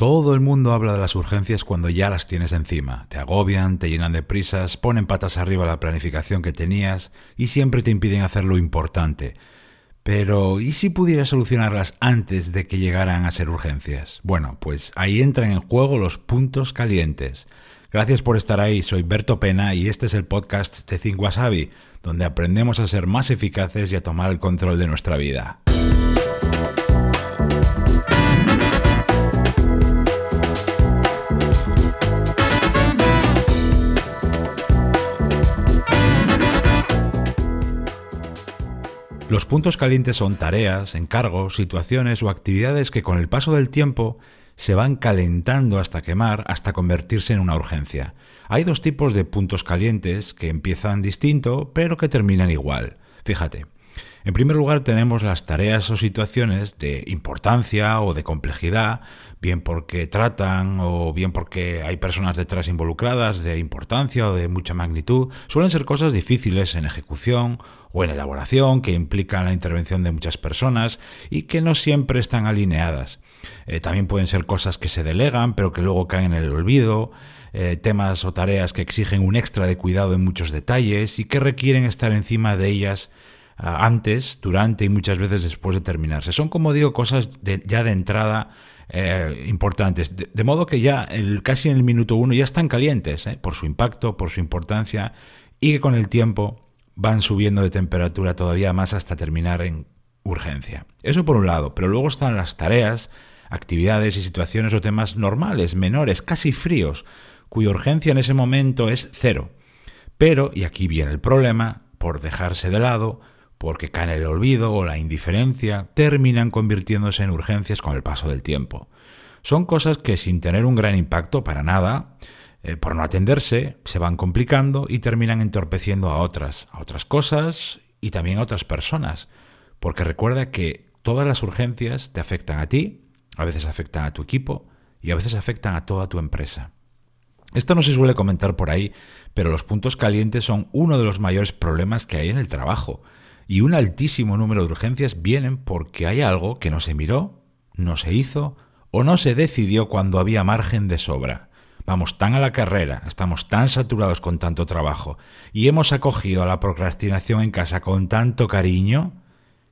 Todo el mundo habla de las urgencias cuando ya las tienes encima. Te agobian, te llenan de prisas, ponen patas arriba la planificación que tenías y siempre te impiden hacer lo importante. Pero, ¿y si pudieras solucionarlas antes de que llegaran a ser urgencias? Bueno, pues ahí entran en juego los puntos calientes. Gracias por estar ahí, soy Berto Pena y este es el podcast de Think Wasabi, donde aprendemos a ser más eficaces y a tomar el control de nuestra vida. Los puntos calientes son tareas, encargos, situaciones o actividades que con el paso del tiempo se van calentando hasta quemar, hasta convertirse en una urgencia. Hay dos tipos de puntos calientes que empiezan distinto, pero que terminan igual. Fíjate. En primer lugar tenemos las tareas o situaciones de importancia o de complejidad, bien porque tratan o bien porque hay personas detrás involucradas de importancia o de mucha magnitud. Suelen ser cosas difíciles en ejecución o en elaboración que implican la intervención de muchas personas y que no siempre están alineadas. Eh, también pueden ser cosas que se delegan pero que luego caen en el olvido. Eh, temas o tareas que exigen un extra de cuidado en muchos detalles y que requieren estar encima de ellas antes, durante y muchas veces después de terminarse. Son, como digo, cosas ya de entrada eh, importantes. De, modo que ya el, casi en el minuto uno ya están calientes por su impacto, por su importancia y que con el tiempo van subiendo de temperatura todavía más hasta terminar en urgencia. Eso por un lado, pero luego están las tareas, actividades y situaciones o temas normales, menores, casi fríos, cuya urgencia en ese momento es cero. Pero, y aquí viene el problema, por dejarse de lado, porque caen el olvido o la indiferencia, terminan convirtiéndose en urgencias con el paso del tiempo. Son cosas que sin tener un gran impacto para nada, eh, por no atenderse, se van complicando y terminan entorpeciendo a otras, a otras cosas y también a otras personas. Porque recuerda que todas las urgencias te afectan a ti, a veces afectan a tu equipo y a veces afectan a toda tu empresa. Esto no se suele comentar por ahí, pero los puntos calientes son uno de los mayores problemas que hay en el trabajo. Y un altísimo número de urgencias vienen porque hay algo que no se miró, no se hizo o no se decidió cuando había margen de sobra. Vamos tan a la carrera, estamos tan saturados con tanto trabajo y hemos acogido a la procrastinación en casa con tanto cariño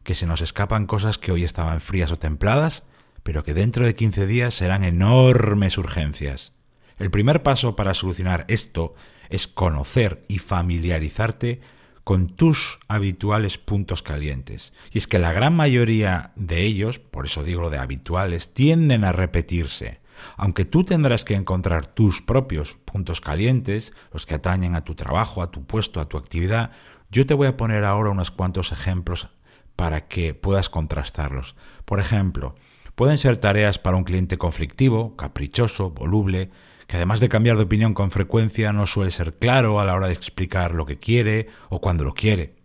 que se nos escapan cosas que hoy estaban frías o templadas, pero que dentro de 15 días serán enormes urgencias. El primer paso para solucionar esto es conocer y familiarizarte con tus habituales puntos calientes. Y es que la gran mayoría de ellos, por eso digo lo de habituales, tienden a repetirse. Aunque tú tendrás que encontrar tus propios puntos calientes, los que atañen a tu trabajo, a tu puesto, a tu actividad, yo te voy a poner ahora unos cuantos ejemplos para que puedas contrastarlos. Por ejemplo, pueden ser tareas para un cliente conflictivo, caprichoso, voluble, que además de cambiar de opinión con frecuencia no suele ser claro a la hora de explicar lo que quiere o cuando lo quiere.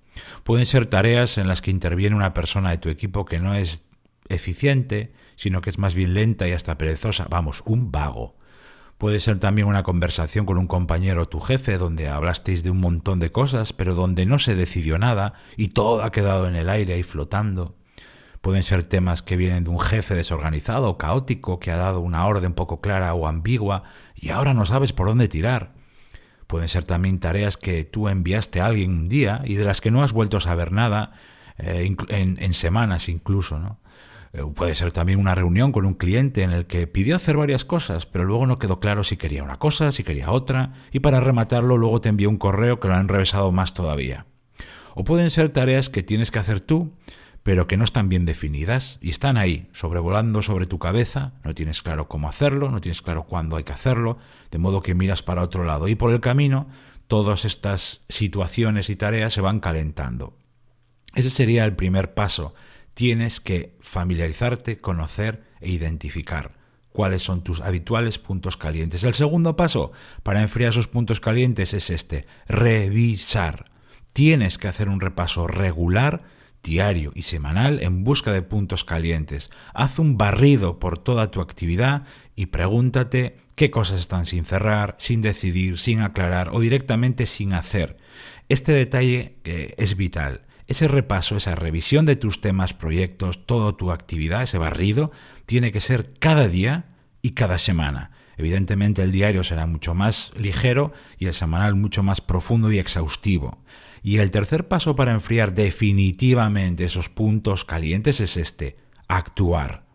Pueden ser tareas en las que interviene una persona de tu equipo que no es eficiente, sino que es más bien lenta y hasta perezosa, vamos, un vago. Puede ser también una conversación con un compañero o tu jefe donde hablasteis de un montón de cosas, pero donde no se decidió nada y todo ha quedado en el aire ahí flotando. Pueden ser temas que vienen de un jefe desorganizado caótico que ha dado una orden poco clara o ambigua y ahora no sabes por dónde tirar. Pueden ser también tareas que tú enviaste a alguien un día y de las que no has vuelto a saber nada eh, en, en, semanas incluso, ¿no? Eh, puede ser también una reunión con un cliente en el que pidió hacer varias cosas, pero luego no quedó claro si quería una cosa, si quería otra, y para rematarlo luego te envió un correo que lo han revesado más todavía. O pueden ser tareas que tienes que hacer tú, pero que no están bien definidas y están ahí, sobrevolando sobre tu cabeza, no tienes claro cómo hacerlo, no tienes claro cuándo hay que hacerlo, de modo que miras para otro lado y por el camino todas estas situaciones y tareas se van calentando. Ese sería el primer paso tienes que familiarizarte, conocer e identificar cuáles son tus habituales puntos calientes. El segundo paso para enfriar esos puntos calientes es este, revisar. Tienes que hacer un repaso regular, diario y semanal en busca de puntos calientes. Haz un barrido por toda tu actividad y pregúntate qué cosas están sin cerrar, sin decidir, sin aclarar o directamente sin hacer. Este detalle eh, es vital. Ese repaso, esa revisión de tus temas, proyectos, toda tu actividad, ese barrido, tiene que ser cada día y cada semana. Evidentemente el diario será mucho más ligero y el semanal mucho más profundo y exhaustivo. Y el tercer paso para enfriar definitivamente esos puntos calientes es este, actuar.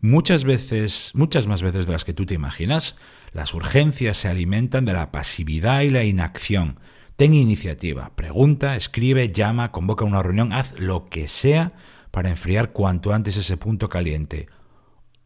Muchas veces, muchas más veces de las que tú te imaginas, las urgencias se alimentan de la pasividad y la inacción. Ten iniciativa, pregunta, escribe, llama, convoca una reunión, haz lo que sea para enfriar cuanto antes ese punto caliente.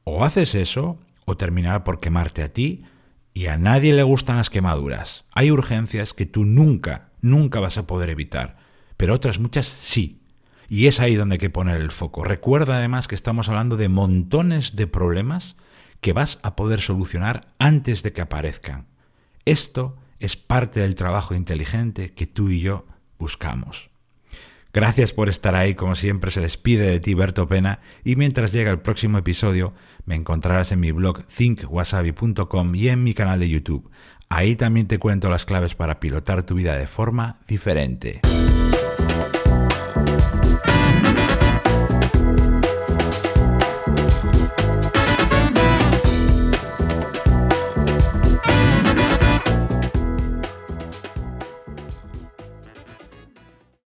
O haces eso, o terminará por quemarte a ti, y a nadie le gustan las quemaduras. Hay urgencias que tú nunca, nunca vas a poder evitar, pero otras muchas sí. Y es ahí donde hay que poner el foco. Recuerda además que estamos hablando de montones de problemas que vas a poder solucionar antes de que aparezcan. Esto es parte del trabajo inteligente que tú y yo buscamos. Gracias por estar ahí, como siempre se despide de ti Berto Pena y mientras llega el próximo episodio me encontrarás en mi blog thinkwasabi.com y en mi canal de YouTube. Ahí también te cuento las claves para pilotar tu vida de forma diferente.